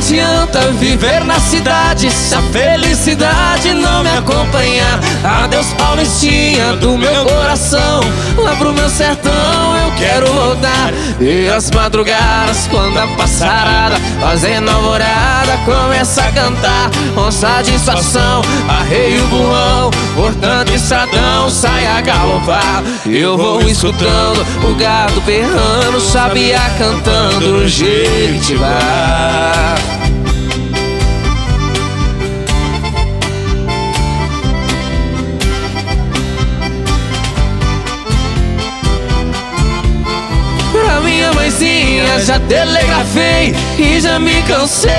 adianta viver na cidade se a felicidade não me acompanhar. Adeus, Paulistinha do meu coração. Lá pro meu sertão eu quero voltar. E as madrugadas, quando a passarada fazendo alvorada, começa a cantar com satisfação. Arreio burrão, portanto, estradão, sai a galopar. Eu vou escutando o gado berrando, sabia cantando, Jequitibá. Já telegrafei e já me cansei.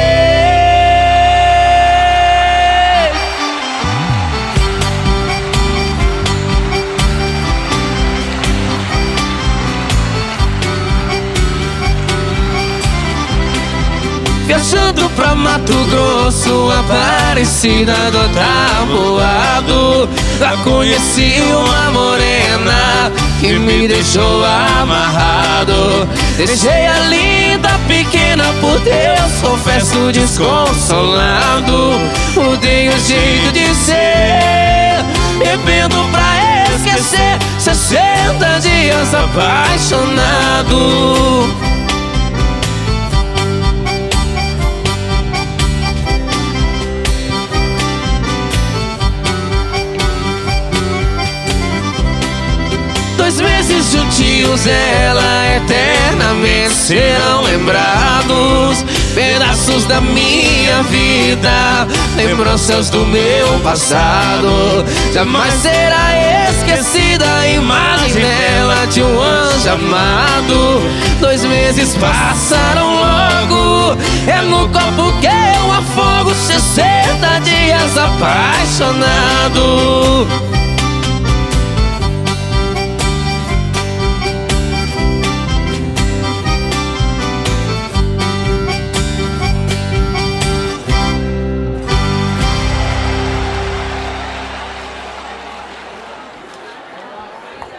Viajando pra Mato Grosso, Aparecida do Taboado Lá conheci uma morena que me deixou amarrado Deixei a linda pequena por Deus, confesso desconsolado. Mudei o jeito de ser, bebendo pra esquecer. 60 dias apaixonado Dois meses juntinhos, ela eternamente serão lembrados. Pedaços da minha vida, lembranças do meu passado. Jamais será esquecida a imagem dela de um anjo amado. Dois meses passaram logo, é no copo que eu afogo. 60 dias apaixonado.